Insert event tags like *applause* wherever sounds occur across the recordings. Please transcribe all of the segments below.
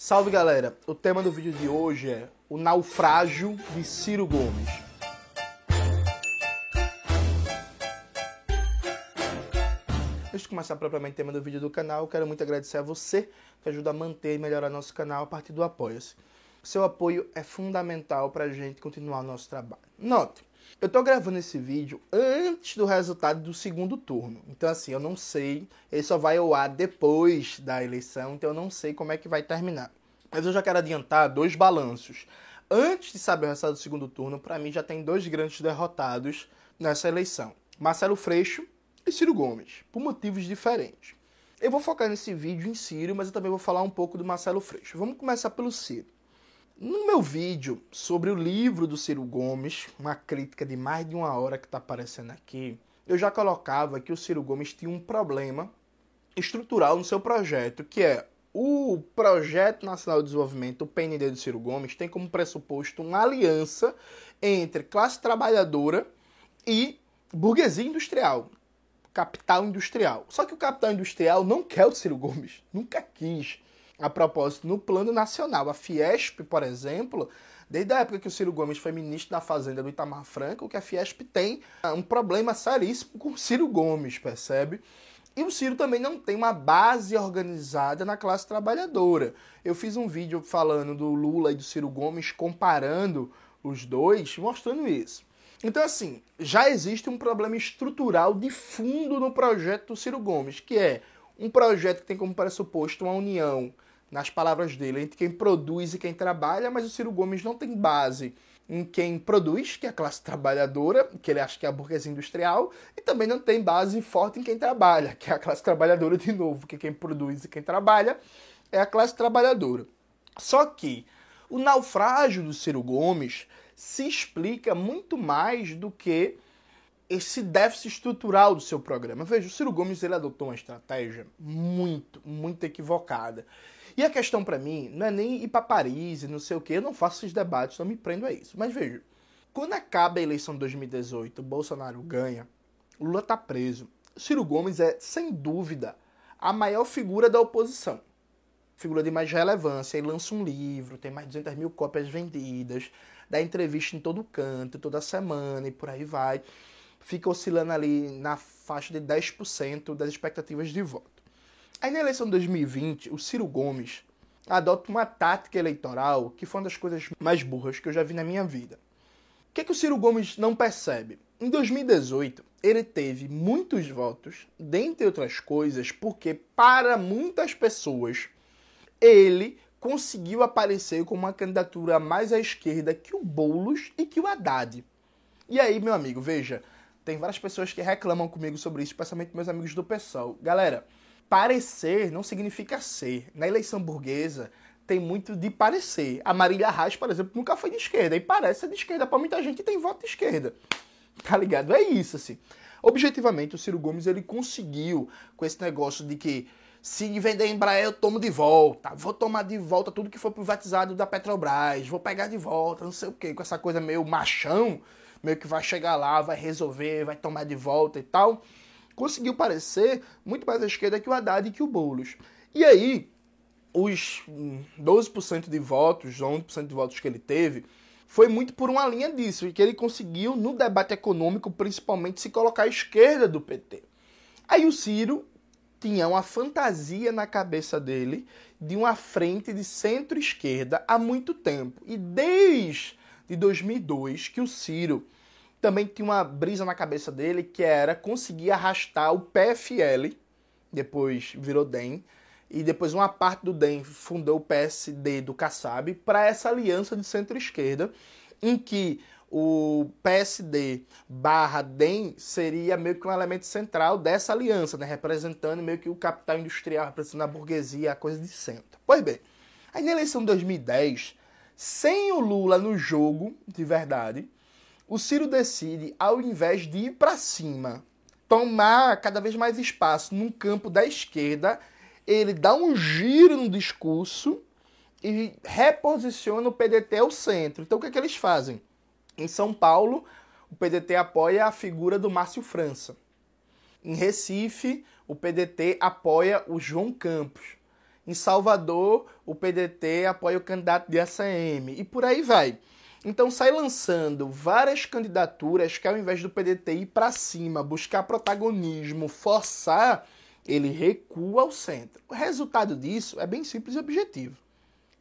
Salve galera! O tema do vídeo de hoje é o naufrágio de Ciro Gomes. Antes de começar propriamente o tema do vídeo do canal, quero muito agradecer a você que ajuda a manter e melhorar nosso canal a partir do Apoia-se. Seu apoio é fundamental para a gente continuar o nosso trabalho. Note, eu estou gravando esse vídeo antes do resultado do segundo turno. Então, assim, eu não sei. Ele só vai ao ar depois da eleição, então eu não sei como é que vai terminar. Mas eu já quero adiantar dois balanços. Antes de saber o resultado do segundo turno, para mim já tem dois grandes derrotados nessa eleição: Marcelo Freixo e Ciro Gomes, por motivos diferentes. Eu vou focar nesse vídeo em Ciro, mas eu também vou falar um pouco do Marcelo Freixo. Vamos começar pelo Ciro. No meu vídeo sobre o livro do Ciro Gomes, uma crítica de mais de uma hora que está aparecendo aqui, eu já colocava que o Ciro Gomes tinha um problema estrutural no seu projeto, que é o Projeto Nacional de Desenvolvimento, o PND do Ciro Gomes, tem como pressuposto uma aliança entre classe trabalhadora e burguesia industrial, capital industrial. Só que o capital industrial não quer o Ciro Gomes, nunca quis a propósito, no plano nacional. A Fiesp, por exemplo, desde a época que o Ciro Gomes foi ministro da Fazenda do Itamar Franco, que a Fiesp tem um problema seríssimo com o Ciro Gomes, percebe? E o Ciro também não tem uma base organizada na classe trabalhadora. Eu fiz um vídeo falando do Lula e do Ciro Gomes, comparando os dois, mostrando isso. Então, assim, já existe um problema estrutural de fundo no projeto do Ciro Gomes, que é um projeto que tem como pressuposto uma união nas palavras dele, entre quem produz e quem trabalha, mas o Ciro Gomes não tem base em quem produz, que é a classe trabalhadora, que ele acha que é a burguesia industrial, e também não tem base forte em quem trabalha, que é a classe trabalhadora de novo, que quem produz e quem trabalha é a classe trabalhadora. Só que o naufrágio do Ciro Gomes se explica muito mais do que esse déficit estrutural do seu programa. Veja, o Ciro Gomes ele adotou uma estratégia muito, muito equivocada. E a questão para mim não é nem ir para Paris e não sei o que, eu não faço esses debates, não me prendo a isso. Mas veja, quando acaba a eleição de 2018, o Bolsonaro ganha, Lula tá preso. Ciro Gomes é, sem dúvida, a maior figura da oposição. Figura de mais relevância. Ele lança um livro, tem mais de 200 mil cópias vendidas, dá entrevista em todo canto, toda semana e por aí vai. Fica oscilando ali na faixa de 10% das expectativas de voto. Aí na eleição de 2020, o Ciro Gomes adota uma tática eleitoral que foi uma das coisas mais burras que eu já vi na minha vida. O que, é que o Ciro Gomes não percebe? Em 2018, ele teve muitos votos, dentre outras coisas, porque para muitas pessoas ele conseguiu aparecer com uma candidatura mais à esquerda que o Boulos e que o Haddad. E aí, meu amigo, veja, tem várias pessoas que reclamam comigo sobre isso, especialmente meus amigos do PSOL. Galera, parecer não significa ser. Na eleição burguesa tem muito de parecer. A Marília Reis, por exemplo, nunca foi de esquerda e parece ser de esquerda para muita gente tem voto de esquerda. Tá ligado? É isso assim. Objetivamente, o Ciro Gomes ele conseguiu com esse negócio de que se vender Embraer eu tomo de volta, vou tomar de volta tudo que foi privatizado da Petrobras, vou pegar de volta, não sei o que, com essa coisa meio machão, meio que vai chegar lá, vai resolver, vai tomar de volta e tal conseguiu parecer muito mais à esquerda que o Haddad e que o Boulos. E aí, os 12% de votos, 11% de votos que ele teve, foi muito por uma linha disso, e que ele conseguiu, no debate econômico, principalmente, se colocar à esquerda do PT. Aí o Ciro tinha uma fantasia na cabeça dele de uma frente de centro-esquerda há muito tempo. E desde 2002 que o Ciro também tinha uma brisa na cabeça dele que era conseguir arrastar o PFL, depois virou DEM, e depois uma parte do DEM fundou o PSD do Kassab para essa aliança de centro-esquerda, em que o PSD barra DEM seria meio que um elemento central dessa aliança, né? representando meio que o capital industrial, representando a burguesia, a coisa de centro. Pois bem, aí na eleição de 2010, sem o Lula no jogo, de verdade, o Ciro decide, ao invés de ir para cima, tomar cada vez mais espaço num campo da esquerda, ele dá um giro no discurso e reposiciona o PDT ao centro. Então o que, é que eles fazem? Em São Paulo, o PDT apoia a figura do Márcio França. Em Recife, o PDT apoia o João Campos. Em Salvador, o PDT apoia o candidato de ACM. E por aí vai. Então sai lançando várias candidaturas que ao invés do PDT ir para cima, buscar protagonismo, forçar, ele recua ao centro. O resultado disso é bem simples e objetivo.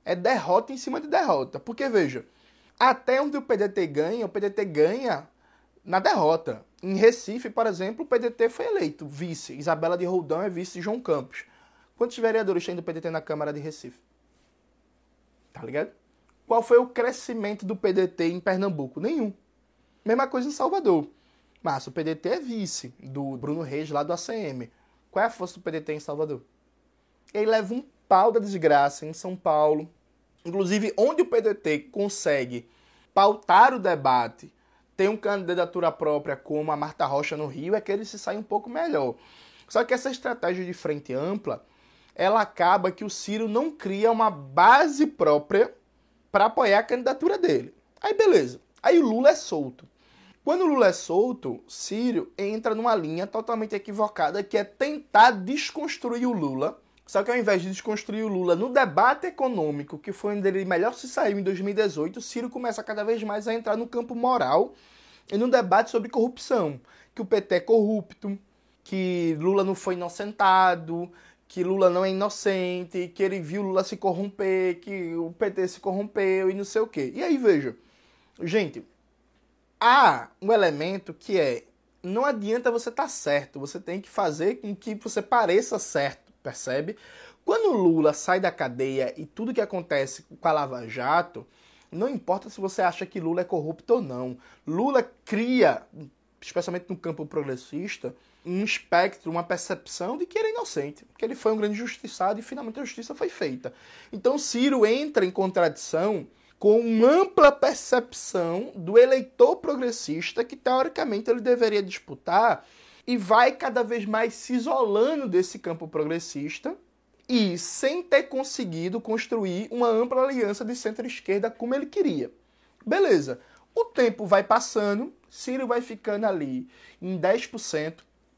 É derrota em cima de derrota. Porque veja, até onde o PDT ganha, o PDT ganha na derrota. Em Recife, por exemplo, o PDT foi eleito vice. Isabela de Roldão é vice de João Campos. Quantos vereadores tem do PDT na Câmara de Recife? Tá ligado? Qual foi o crescimento do PDT em Pernambuco? Nenhum. Mesma coisa em Salvador. Mas o PDT é vice do Bruno Reis lá do ACM. Qual é a força do PDT em Salvador? Ele leva um pau da desgraça em São Paulo. Inclusive, onde o PDT consegue pautar o debate, tem uma candidatura própria como a Marta Rocha no Rio, é que ele se sai um pouco melhor. Só que essa estratégia de frente ampla, ela acaba que o Ciro não cria uma base própria para apoiar a candidatura dele. Aí beleza. Aí o Lula é solto. Quando o Lula é solto, Ciro entra numa linha totalmente equivocada que é tentar desconstruir o Lula. Só que ao invés de desconstruir o Lula no debate econômico, que foi onde ele melhor se saiu em 2018, Ciro começa cada vez mais a entrar no campo moral e no debate sobre corrupção. Que o PT é corrupto, que Lula não foi inocentado, que Lula não é inocente, que ele viu Lula se corromper, que o PT se corrompeu e não sei o quê. E aí, veja, gente, há um elemento que é não adianta você estar tá certo, você tem que fazer com que você pareça certo, percebe? Quando Lula sai da cadeia e tudo que acontece com a Lava Jato, não importa se você acha que Lula é corrupto ou não. Lula cria, especialmente no campo progressista, um espectro, uma percepção de que ele é inocente, que ele foi um grande justiçado e finalmente a justiça foi feita. Então Ciro entra em contradição com uma ampla percepção do eleitor progressista que teoricamente ele deveria disputar e vai cada vez mais se isolando desse campo progressista e sem ter conseguido construir uma ampla aliança de centro-esquerda como ele queria. Beleza. O tempo vai passando, Ciro vai ficando ali em 10%,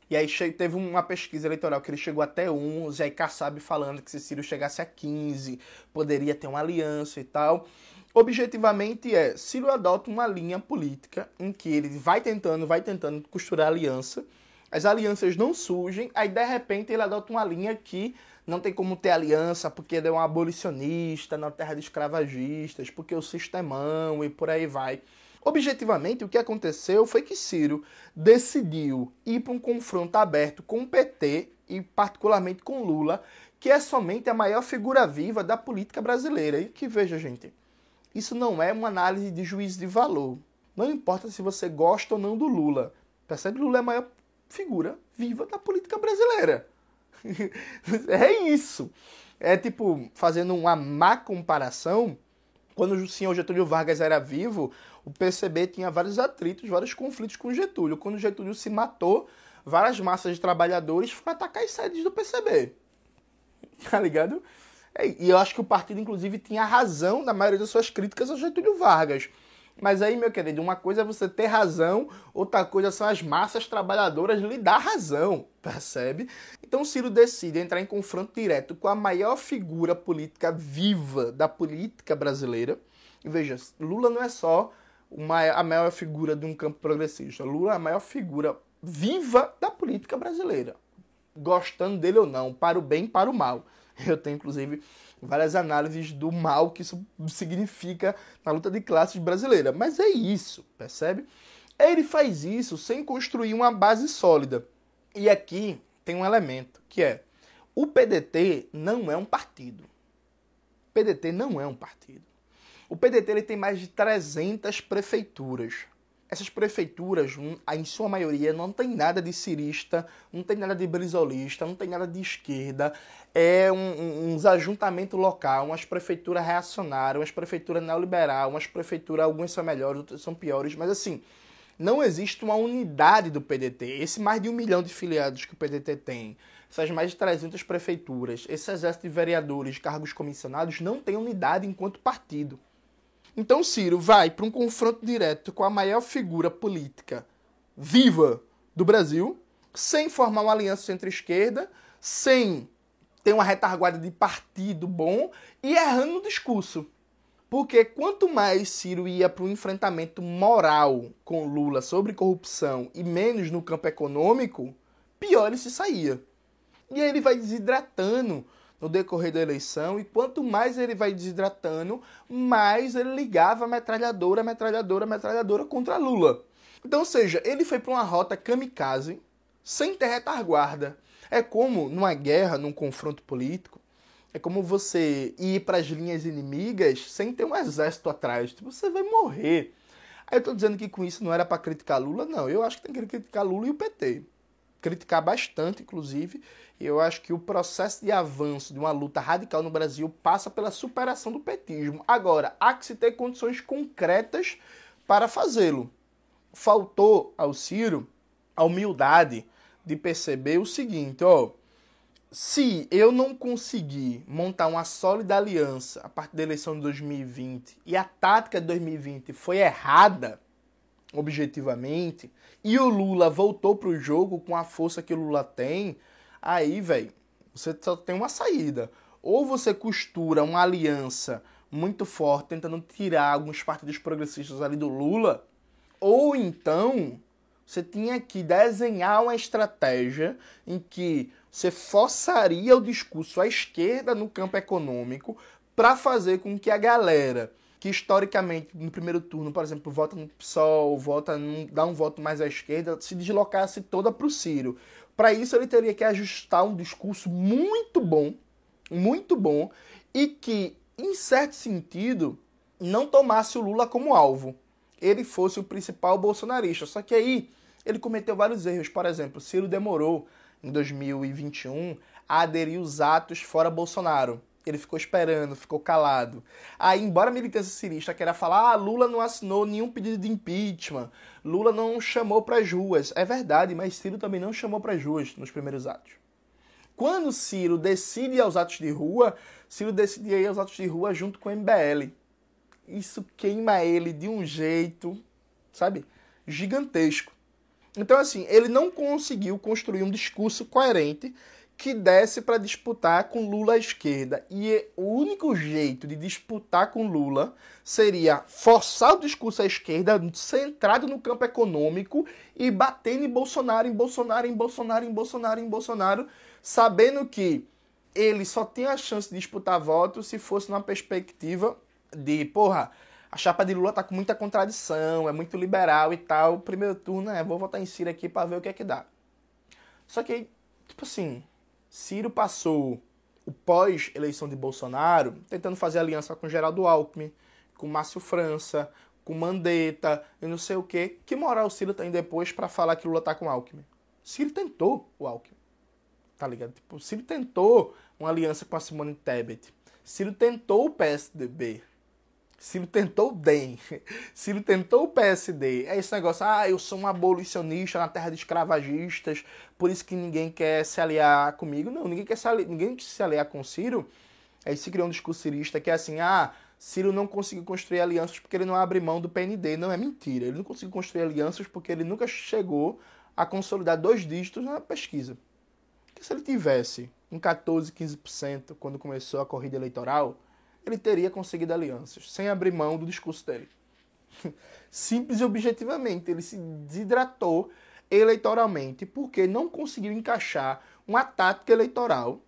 e aí teve uma pesquisa eleitoral que ele chegou até 11, aí Kassab falando que se Ciro chegasse a 15, poderia ter uma aliança e tal. Objetivamente é, Ciro adota uma linha política em que ele vai tentando, vai tentando costurar aliança, as alianças não surgem, aí de repente ele adota uma linha que não tem como ter aliança porque ele é um abolicionista na terra de escravagistas, porque o sistemão e por aí vai. Objetivamente, o que aconteceu foi que Ciro decidiu ir para um confronto aberto com o PT e, particularmente, com Lula, que é somente a maior figura viva da política brasileira. E que veja, gente, isso não é uma análise de juízo de valor. Não importa se você gosta ou não do Lula. Percebe? Lula é a maior figura viva da política brasileira. *laughs* é isso. É tipo, fazendo uma má comparação, quando o senhor Getúlio Vargas era vivo, o PCB tinha vários atritos, vários conflitos com Getúlio. Quando Getúlio se matou, várias massas de trabalhadores foram atacar as sedes do PCB. *laughs* Tá ligado? É, e eu acho que o partido, inclusive, tinha razão na maioria das suas críticas ao Getúlio Vargas. Mas aí, meu querido, uma coisa é você ter razão, outra coisa são as massas trabalhadoras lhe dar razão, percebe? Então Ciro decide entrar em confronto direto com a maior figura política viva da política brasileira. E veja, Lula não é só a maior figura de um campo progressista. Lula é a maior figura viva da política brasileira. Gostando dele ou não, para o bem para o mal. Eu tenho, inclusive, várias análises do mal que isso significa na luta de classes brasileira. Mas é isso, percebe? Ele faz isso sem construir uma base sólida. E aqui tem um elemento, que é o PDT não é um partido. O PDT não é um partido. O PDT ele tem mais de 300 prefeituras. Essas prefeituras, hum, em sua maioria, não tem nada de cirista, não tem nada de brisolista, não tem nada de esquerda. É um, um, uns ajuntamentos local, umas prefeituras reacionárias, umas prefeituras neoliberal, umas prefeituras, algumas são melhores, outras são piores, mas assim, não existe uma unidade do PDT. Esse mais de um milhão de filiados que o PDT tem, essas mais de 300 prefeituras, esse exército de vereadores, cargos comissionados, não tem unidade enquanto partido. Então Ciro vai para um confronto direto com a maior figura política viva do Brasil, sem formar uma aliança centro-esquerda, sem tem uma retaguarda de partido bom e errando no discurso. Porque quanto mais Ciro ia para o enfrentamento moral com Lula sobre corrupção e menos no campo econômico, pior ele se saía. E aí ele vai desidratando no decorrer da eleição, e quanto mais ele vai desidratando, mais ele ligava metralhadora, metralhadora, metralhadora contra Lula. Então, ou seja, ele foi para uma rota kamikaze, sem ter retaguarda. É como numa guerra, num confronto político, é como você ir para as linhas inimigas sem ter um exército atrás. Tipo, você vai morrer. Aí eu tô dizendo que com isso não era para criticar Lula, não. Eu acho que tem que criticar Lula e o PT. Criticar bastante, inclusive. Eu acho que o processo de avanço de uma luta radical no Brasil passa pela superação do petismo. Agora, há que se ter condições concretas para fazê-lo. Faltou ao Ciro a humildade de perceber o seguinte, ó, se eu não conseguir montar uma sólida aliança a partir da eleição de 2020 e a tática de 2020 foi errada, objetivamente, e o Lula voltou para o jogo com a força que o Lula tem, aí, velho, você só tem uma saída. Ou você costura uma aliança muito forte tentando tirar alguns partidos progressistas ali do Lula, ou então você tinha que desenhar uma estratégia em que você forçaria o discurso à esquerda no campo econômico para fazer com que a galera que historicamente no primeiro turno, por exemplo, vota no PSOL, vota num, dá um voto mais à esquerda, se deslocasse toda para o Ciro. Para isso ele teria que ajustar um discurso muito bom, muito bom, e que, em certo sentido, não tomasse o Lula como alvo. Ele fosse o principal bolsonarista. Só que aí ele cometeu vários erros. Por exemplo, Ciro demorou, em 2021, a aderir os atos fora Bolsonaro. Ele ficou esperando, ficou calado. Aí, embora a militância cirista queira falar, ah, Lula não assinou nenhum pedido de impeachment, Lula não chamou para as ruas. É verdade, mas Ciro também não chamou para as ruas nos primeiros atos. Quando Ciro decide ir aos atos de rua, Ciro decide ir aos atos de rua junto com o MBL. Isso queima ele de um jeito, sabe, gigantesco. Então, assim, ele não conseguiu construir um discurso coerente que desse para disputar com Lula à esquerda. E o único jeito de disputar com Lula seria forçar o discurso à esquerda, centrado no campo econômico e batendo em Bolsonaro, em Bolsonaro, em Bolsonaro, em Bolsonaro, em Bolsonaro, sabendo que ele só tinha a chance de disputar votos se fosse numa perspectiva de, porra, a chapa de Lula tá com muita contradição, é muito liberal e tal. Primeiro turno é, vou votar em Ciro aqui para ver o que é que dá. Só que, tipo assim, Ciro passou o pós-eleição de Bolsonaro tentando fazer aliança com Geraldo Alckmin, com Márcio França, com Mandetta e não sei o quê. Que moral Ciro tem depois para falar que Lula tá com Alckmin? Ciro tentou o Alckmin. Tá ligado? Tipo, Ciro tentou uma aliança com a Simone Tebet. Ciro tentou o PSDB. Ciro tentou o DEM. *laughs* Ciro tentou o PSD. É esse negócio, ah, eu sou um abolicionista na terra de escravagistas, por isso que ninguém quer se aliar comigo. Não, ninguém quer se aliar, ninguém quer se aliar com Ciro. Aí se criou um discurso cirista que é assim, ah, Ciro não conseguiu construir alianças porque ele não abre mão do PND. Não, é mentira. Ele não conseguiu construir alianças porque ele nunca chegou a consolidar dois dígitos na pesquisa. Porque se ele tivesse um 14, 15% quando começou a corrida eleitoral, ele teria conseguido alianças, sem abrir mão do discurso dele. *laughs* Simples e objetivamente, ele se desidratou eleitoralmente porque não conseguiu encaixar uma tática eleitoral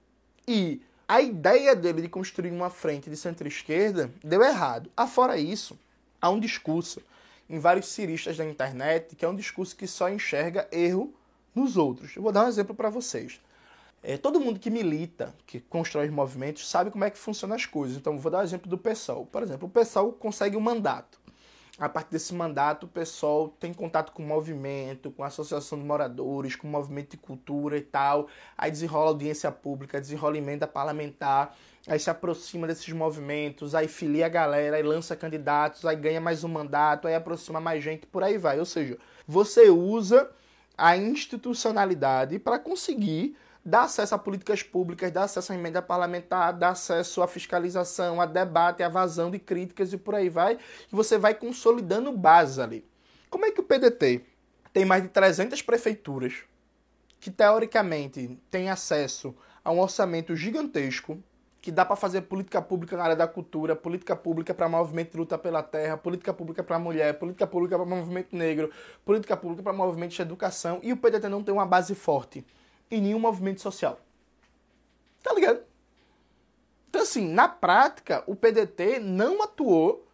e a ideia dele de construir uma frente de centro-esquerda deu errado. Afora isso, há um discurso em vários ciristas da internet que é um discurso que só enxerga erro nos outros. Eu vou dar um exemplo para vocês. É, todo mundo que milita, que constrói movimentos, sabe como é que funcionam as coisas. Então, vou dar o um exemplo do PSOL. Por exemplo, o PSOL consegue um mandato. A partir desse mandato, o PSOL tem contato com o movimento, com a associação de moradores, com o movimento de cultura e tal. Aí desenrola audiência pública, desenrola emenda parlamentar, aí se aproxima desses movimentos, aí filia a galera, aí lança candidatos, aí ganha mais um mandato, aí aproxima mais gente, por aí vai. Ou seja, você usa a institucionalidade para conseguir dá acesso a políticas públicas, dá acesso à emenda parlamentar, dá acesso à fiscalização, a debate, a vazão de críticas e por aí vai, e você vai consolidando base ali. Como é que o PDT tem mais de 300 prefeituras que teoricamente tem acesso a um orçamento gigantesco que dá para fazer política pública na área da cultura, política pública para movimento de luta pela terra, política pública para mulher, política pública para movimento negro, política pública para movimento de educação, e o PDT não tem uma base forte em nenhum movimento social. Tá ligado? Então, assim, na prática, o PDT não atuou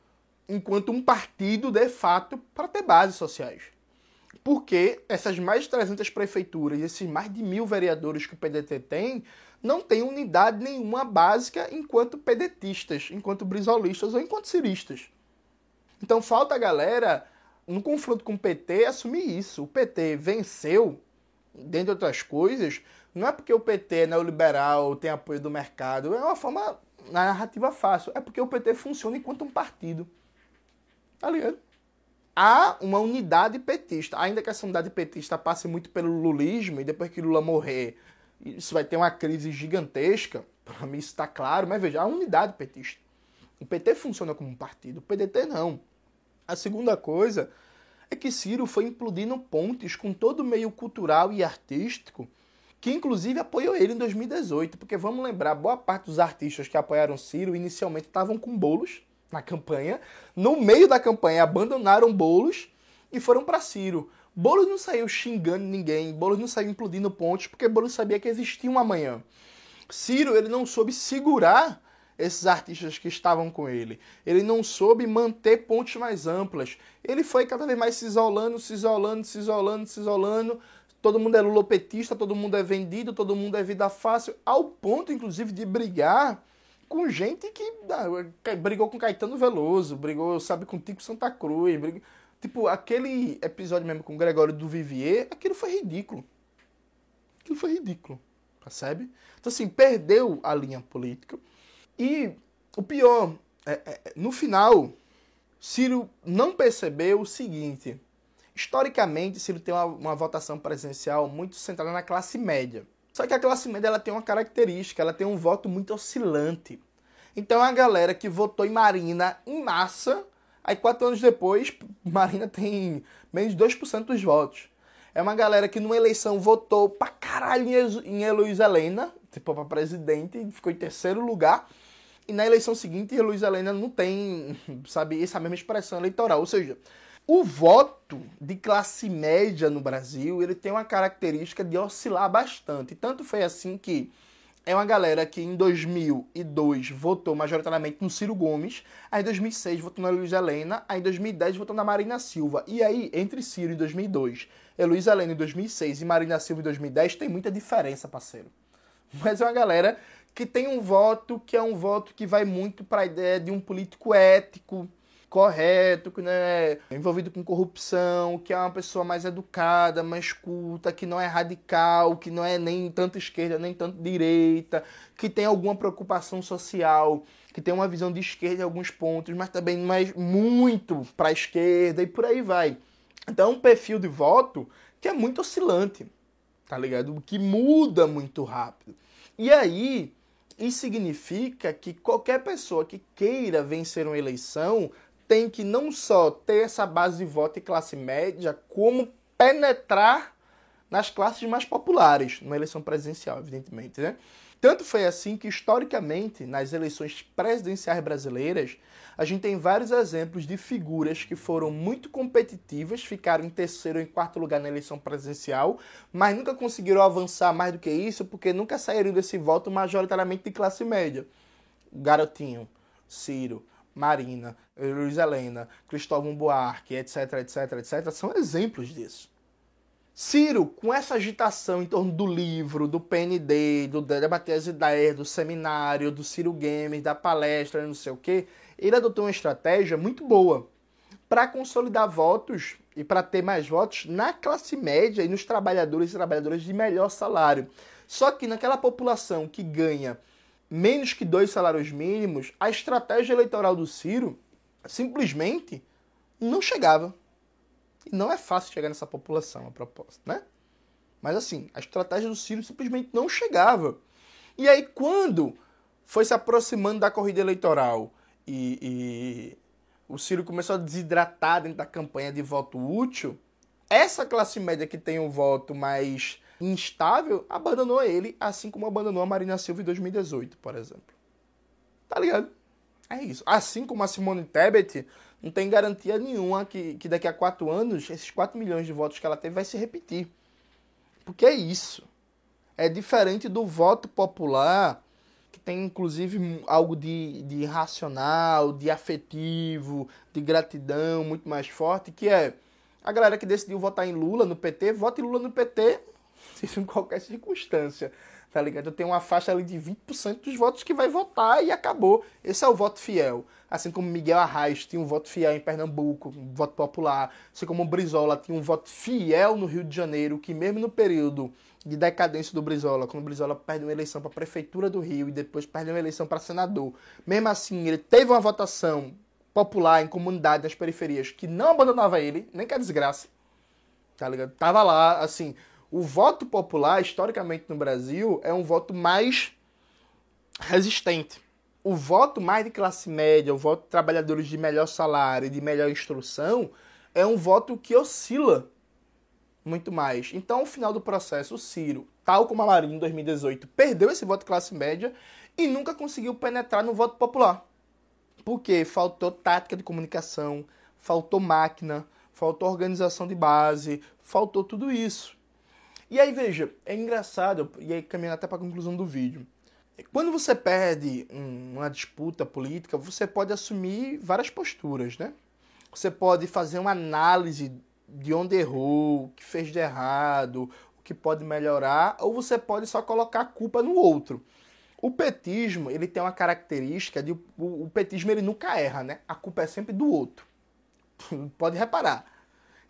enquanto um partido de fato para ter bases sociais. Porque essas mais de 300 prefeituras, esses mais de mil vereadores que o PDT tem, não têm unidade nenhuma básica enquanto pedetistas, enquanto brisolistas ou enquanto ciristas. Então falta a galera, no confronto com o PT, assumir isso. O PT venceu, dentre outras coisas, não é porque o PT é neoliberal, tem apoio do mercado, é uma forma na narrativa fácil, é porque o PT funciona enquanto um partido. Tá ligado? Há uma unidade petista, ainda que essa unidade petista passe muito pelo lulismo, e depois que Lula morrer, isso vai ter uma crise gigantesca, para mim isso está claro, mas veja, há unidade petista. O PT funciona como um partido, o PDT não. A segunda coisa é que Ciro foi implodindo pontes com todo o meio cultural e artístico, que inclusive apoiou ele em 2018, porque vamos lembrar, boa parte dos artistas que apoiaram Ciro inicialmente estavam com bolos na campanha. No meio da campanha, abandonaram Bolos e foram para Ciro. Bolos não saiu xingando ninguém, Bolos não saiu implodindo pontes, porque Bolos sabia que existia um amanhã. Ciro, ele não soube segurar esses artistas que estavam com ele. Ele não soube manter pontes mais amplas. Ele foi cada vez mais se isolando, se isolando, se isolando, se isolando. Todo mundo é lulopetista, todo mundo é vendido, todo mundo é vida fácil, ao ponto, inclusive, de brigar com gente que ah, brigou com Caetano Veloso, brigou, sabe, com Tico Santa Cruz. Brigou... Tipo, aquele episódio mesmo com o Gregório do Vivier, aquilo foi ridículo. Aquilo foi ridículo, percebe? Então, assim, perdeu a linha política. E o pior, é, é, no final, Ciro não percebeu o seguinte. Historicamente, Ciro tem uma, uma votação presidencial muito centrada na classe média. Só que a classe média ela tem uma característica, ela tem um voto muito oscilante. Então a galera que votou em Marina em massa, aí quatro anos depois, *laughs* Marina tem menos de 2% dos votos. É uma galera que numa eleição votou pra caralho em Heloísa Helena, tipo pra presidente, ficou em terceiro lugar. E na eleição seguinte, Heloísa Helena não tem, sabe, essa mesma expressão eleitoral. Ou seja, o voto de classe média no Brasil, ele tem uma característica de oscilar bastante. Tanto foi assim que é uma galera que em 2002 votou majoritariamente no Ciro Gomes, aí em 2006 votou na Luiz Helena, aí em 2010 votou na Marina Silva. E aí, entre Ciro em 2002, Luiz Helena em 2006 e Marina Silva em 2010, tem muita diferença, parceiro. Mas é uma galera que tem um voto que é um voto que vai muito para a ideia de um político ético, correto, que não é envolvido com corrupção, que é uma pessoa mais educada, mais culta, que não é radical, que não é nem tanto esquerda nem tanto direita, que tem alguma preocupação social, que tem uma visão de esquerda em alguns pontos, mas também é muito para a esquerda e por aí vai. Então, um perfil de voto que é muito oscilante, tá ligado? Que muda muito rápido. E aí, isso significa que qualquer pessoa que queira vencer uma eleição tem que não só ter essa base de voto e classe média, como penetrar nas classes mais populares, numa eleição presidencial, evidentemente. Né? Tanto foi assim que, historicamente, nas eleições presidenciais brasileiras, a gente tem vários exemplos de figuras que foram muito competitivas, ficaram em terceiro ou em quarto lugar na eleição presidencial, mas nunca conseguiram avançar mais do que isso, porque nunca saíram desse voto majoritariamente de classe média. Garotinho, Ciro, Marina, Luiz Helena, Cristóvão Buarque, etc, etc, etc, são exemplos disso. Ciro, com essa agitação em torno do livro, do PND, do debater as ideias, do seminário, do Ciro Games, da palestra, não sei o quê, ele adotou uma estratégia muito boa para consolidar votos e para ter mais votos na classe média e nos trabalhadores e trabalhadoras de melhor salário. Só que naquela população que ganha menos que dois salários mínimos, a estratégia eleitoral do Ciro simplesmente não chegava. E não é fácil chegar nessa população, a propósito, né? Mas assim, a estratégia do Ciro simplesmente não chegava. E aí, quando foi se aproximando da corrida eleitoral e, e o Ciro começou a desidratar dentro da campanha de voto útil, essa classe média que tem um voto mais instável, abandonou ele, assim como abandonou a Marina Silva em 2018, por exemplo. Tá ligado? É isso. Assim como a Simone Tebet não tem garantia nenhuma que, que daqui a quatro anos, esses 4 milhões de votos que ela teve vai se repetir. Porque é isso. É diferente do voto popular, que tem inclusive algo de, de irracional, de afetivo, de gratidão muito mais forte, que é a galera que decidiu votar em Lula no PT, vota em Lula no PT, isso *laughs* em qualquer circunstância tá ligado? Eu tenho uma faixa ali de 20% dos votos que vai votar e acabou. Esse é o voto fiel. Assim como Miguel Arraes tinha um voto fiel em Pernambuco, um voto popular. Assim como Brizola tinha um voto fiel no Rio de Janeiro, que mesmo no período de decadência do Brizola, quando o Brizola perdeu uma eleição para a prefeitura do Rio e depois perdeu uma eleição para senador, mesmo assim ele teve uma votação popular em comunidade nas periferias que não abandonava ele, nem que a desgraça, tá ligado? Tava lá, assim, o voto popular, historicamente no Brasil, é um voto mais resistente. O voto mais de classe média, o voto de trabalhadores de melhor salário de melhor instrução, é um voto que oscila muito mais. Então, ao final do processo, o Ciro, tal como a Marina em 2018, perdeu esse voto de classe média e nunca conseguiu penetrar no voto popular. Porque faltou tática de comunicação, faltou máquina, faltou organização de base, faltou tudo isso. E aí, veja, é engraçado, e aí caminhando até para a conclusão do vídeo. Quando você perde uma disputa política, você pode assumir várias posturas, né? Você pode fazer uma análise de onde errou, o que fez de errado, o que pode melhorar, ou você pode só colocar a culpa no outro. O petismo, ele tem uma característica de o, petismo ele nunca erra, né? A culpa é sempre do outro. *laughs* pode reparar.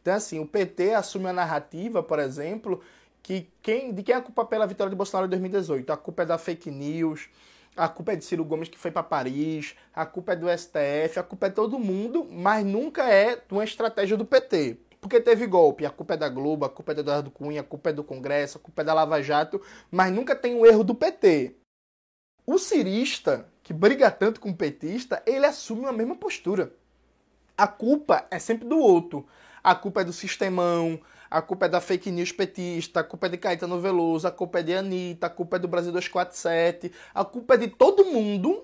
Então assim, o PT assume a narrativa, por exemplo, que quem, de quem é a culpa pela vitória de Bolsonaro em 2018? A culpa é da fake news, a culpa é de Ciro Gomes que foi para Paris, a culpa é do STF, a culpa é todo mundo, mas nunca é de uma estratégia do PT. Porque teve golpe, a culpa é da Globo, a culpa é do Eduardo Cunha, a culpa é do Congresso, a culpa é da Lava Jato, mas nunca tem um erro do PT. O cirista, que briga tanto com o petista, ele assume a mesma postura. A culpa é sempre do outro. A culpa é do sistemão, a culpa é da fake news petista, a culpa é de Caetano Veloso, a culpa é de Anitta, a culpa é do Brasil 247, a culpa é de todo mundo,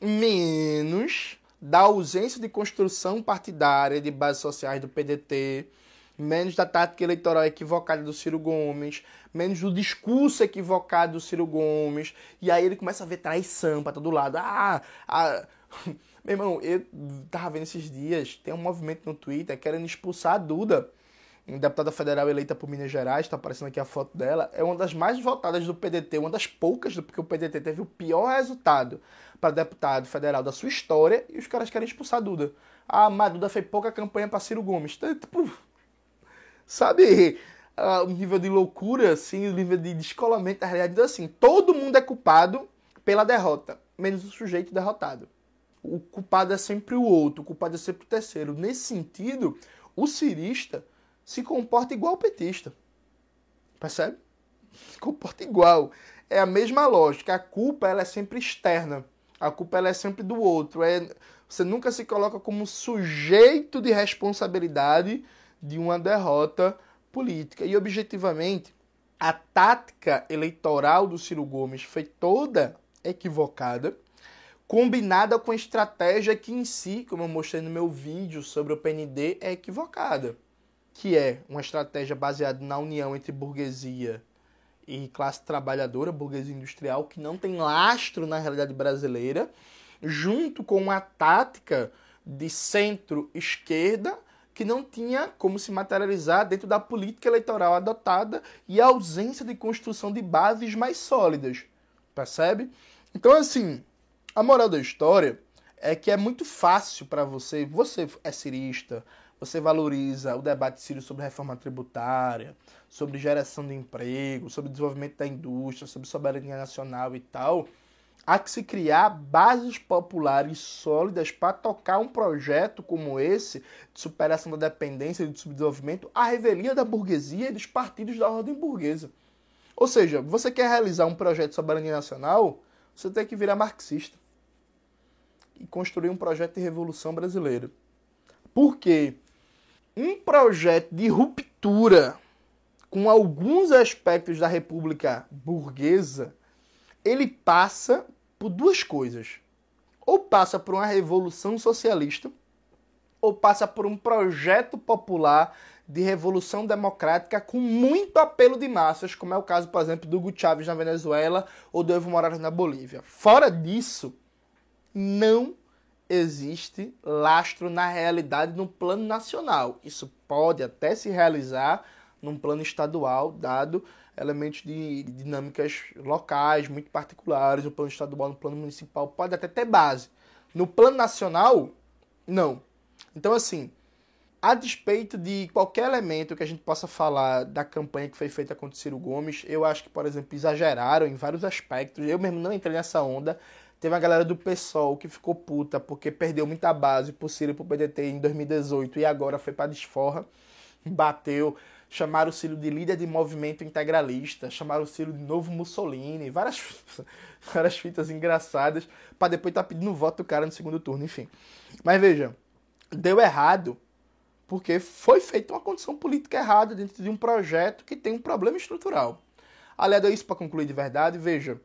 menos da ausência de construção partidária de bases sociais do PDT, menos da tática eleitoral equivocada do Ciro Gomes, menos do discurso equivocado do Ciro Gomes, e aí ele começa a ver traição pra todo lado. Ah, ah. *laughs* Meu irmão, eu tava vendo esses dias, tem um movimento no Twitter querendo expulsar a Duda deputada federal eleita por Minas Gerais, está aparecendo aqui a foto dela, é uma das mais votadas do PDT, uma das poucas, porque o PDT teve o pior resultado para deputado federal da sua história e os caras querem expulsar a Duda. Ah, mas Duda fez pouca campanha para Ciro Gomes. Então, tipo, sabe uh, o nível de loucura, assim, o nível de descolamento da realidade. Então, assim, todo mundo é culpado pela derrota, menos o sujeito derrotado. O culpado é sempre o outro, o culpado é sempre o terceiro. Nesse sentido, o cirista se comporta igual o petista. Percebe? Se comporta igual. É a mesma lógica. A culpa ela é sempre externa. A culpa ela é sempre do outro. É, você nunca se coloca como sujeito de responsabilidade de uma derrota política. E objetivamente, a tática eleitoral do Ciro Gomes foi toda equivocada, combinada com a estratégia que em si, como eu mostrei no meu vídeo sobre o PND, é equivocada que é uma estratégia baseada na união entre burguesia e classe trabalhadora, burguesia industrial, que não tem lastro na realidade brasileira, junto com uma tática de centro-esquerda que não tinha como se materializar dentro da política eleitoral adotada e a ausência de construção de bases mais sólidas. Percebe? Então, assim, a moral da história é que é muito fácil para você, você é cirista, você valoriza o debate sírio sobre reforma tributária, sobre geração de emprego, sobre desenvolvimento da indústria, sobre soberania nacional e tal, há que se criar bases populares sólidas para tocar um projeto como esse de superação da dependência e de subdesenvolvimento à revelia da burguesia e dos partidos da ordem burguesa. Ou seja, você quer realizar um projeto de soberania nacional, você tem que virar marxista e construir um projeto de revolução brasileira. Por quê? Um projeto de ruptura com alguns aspectos da República Burguesa, ele passa por duas coisas. Ou passa por uma revolução socialista, ou passa por um projeto popular de revolução democrática com muito apelo de massas, como é o caso, por exemplo, do Hugo Chávez na Venezuela ou do Evo Morales na Bolívia. Fora disso, não existe lastro na realidade no plano nacional. Isso pode até se realizar num plano estadual, dado elementos de dinâmicas locais muito particulares, no plano estadual, no plano municipal, pode até ter base. No plano nacional, não. Então, assim, a despeito de qualquer elemento que a gente possa falar da campanha que foi feita contra o Ciro Gomes, eu acho que, por exemplo, exageraram em vários aspectos. Eu mesmo não entrei nessa onda. Teve a galera do PSOL que ficou puta porque perdeu muita base pro Ciro e pro PDT em 2018 e agora foi pra desforra. Bateu, chamaram o Ciro de líder de movimento integralista, chamaram o Ciro de novo Mussolini, várias, *laughs* várias fitas engraçadas, para depois estar tá pedindo voto do cara no segundo turno, enfim. Mas veja, deu errado porque foi feita uma condição política errada dentro de um projeto que tem um problema estrutural. Aliado a isso, para concluir de verdade, veja,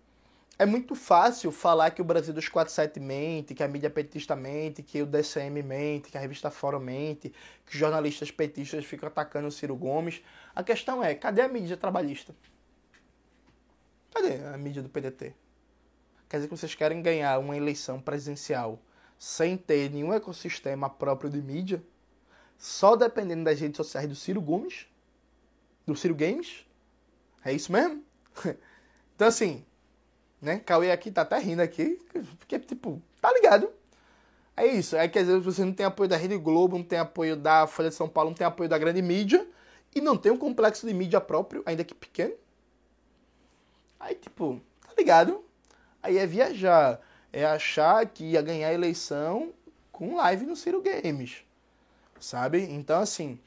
é muito fácil falar que o Brasil dos 47 mente, que a mídia petista mente, que o DCM mente, que a revista Fórum mente, que jornalistas petistas ficam atacando o Ciro Gomes. A questão é, cadê a mídia trabalhista? Cadê a mídia do PDT? Quer dizer que vocês querem ganhar uma eleição presidencial sem ter nenhum ecossistema próprio de mídia? Só dependendo das redes sociais do Ciro Gomes? Do Ciro Games? É isso mesmo? *laughs* então assim, né? Cauê aqui tá até rindo aqui, porque, tipo, tá ligado? É isso. É que às vezes você não tem apoio da Rede Globo, não tem apoio da Folha de São Paulo, não tem apoio da grande mídia, e não tem um complexo de mídia próprio, ainda que pequeno. Aí, tipo, tá ligado? Aí é viajar. É achar que ia ganhar a eleição com live no Ciro Games. Sabe? Então, assim,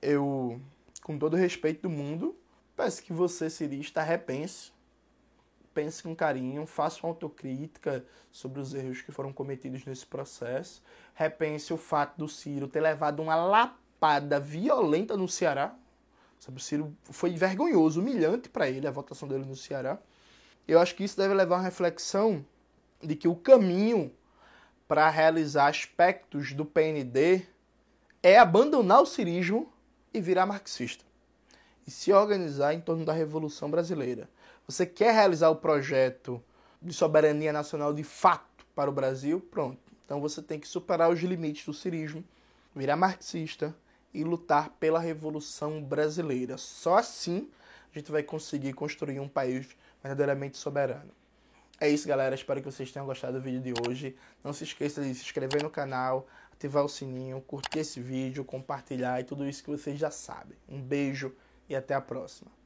eu, com todo o respeito do mundo, peço que você, cirista, repense pense com carinho, faça uma autocrítica sobre os erros que foram cometidos nesse processo, repense o fato do Ciro ter levado uma lapada violenta no Ceará. Sabe, o Ciro foi vergonhoso, humilhante para ele a votação dele no Ceará. Eu acho que isso deve levar a reflexão de que o caminho para realizar aspectos do PND é abandonar o cirismo e virar marxista. E se organizar em torno da Revolução Brasileira você quer realizar o projeto de soberania nacional de fato para o Brasil, pronto. Então você tem que superar os limites do cirismo, virar marxista e lutar pela Revolução Brasileira. Só assim a gente vai conseguir construir um país verdadeiramente soberano. É isso, galera. Espero que vocês tenham gostado do vídeo de hoje. Não se esqueça de se inscrever no canal, ativar o sininho, curtir esse vídeo, compartilhar e tudo isso que vocês já sabem. Um beijo e até a próxima.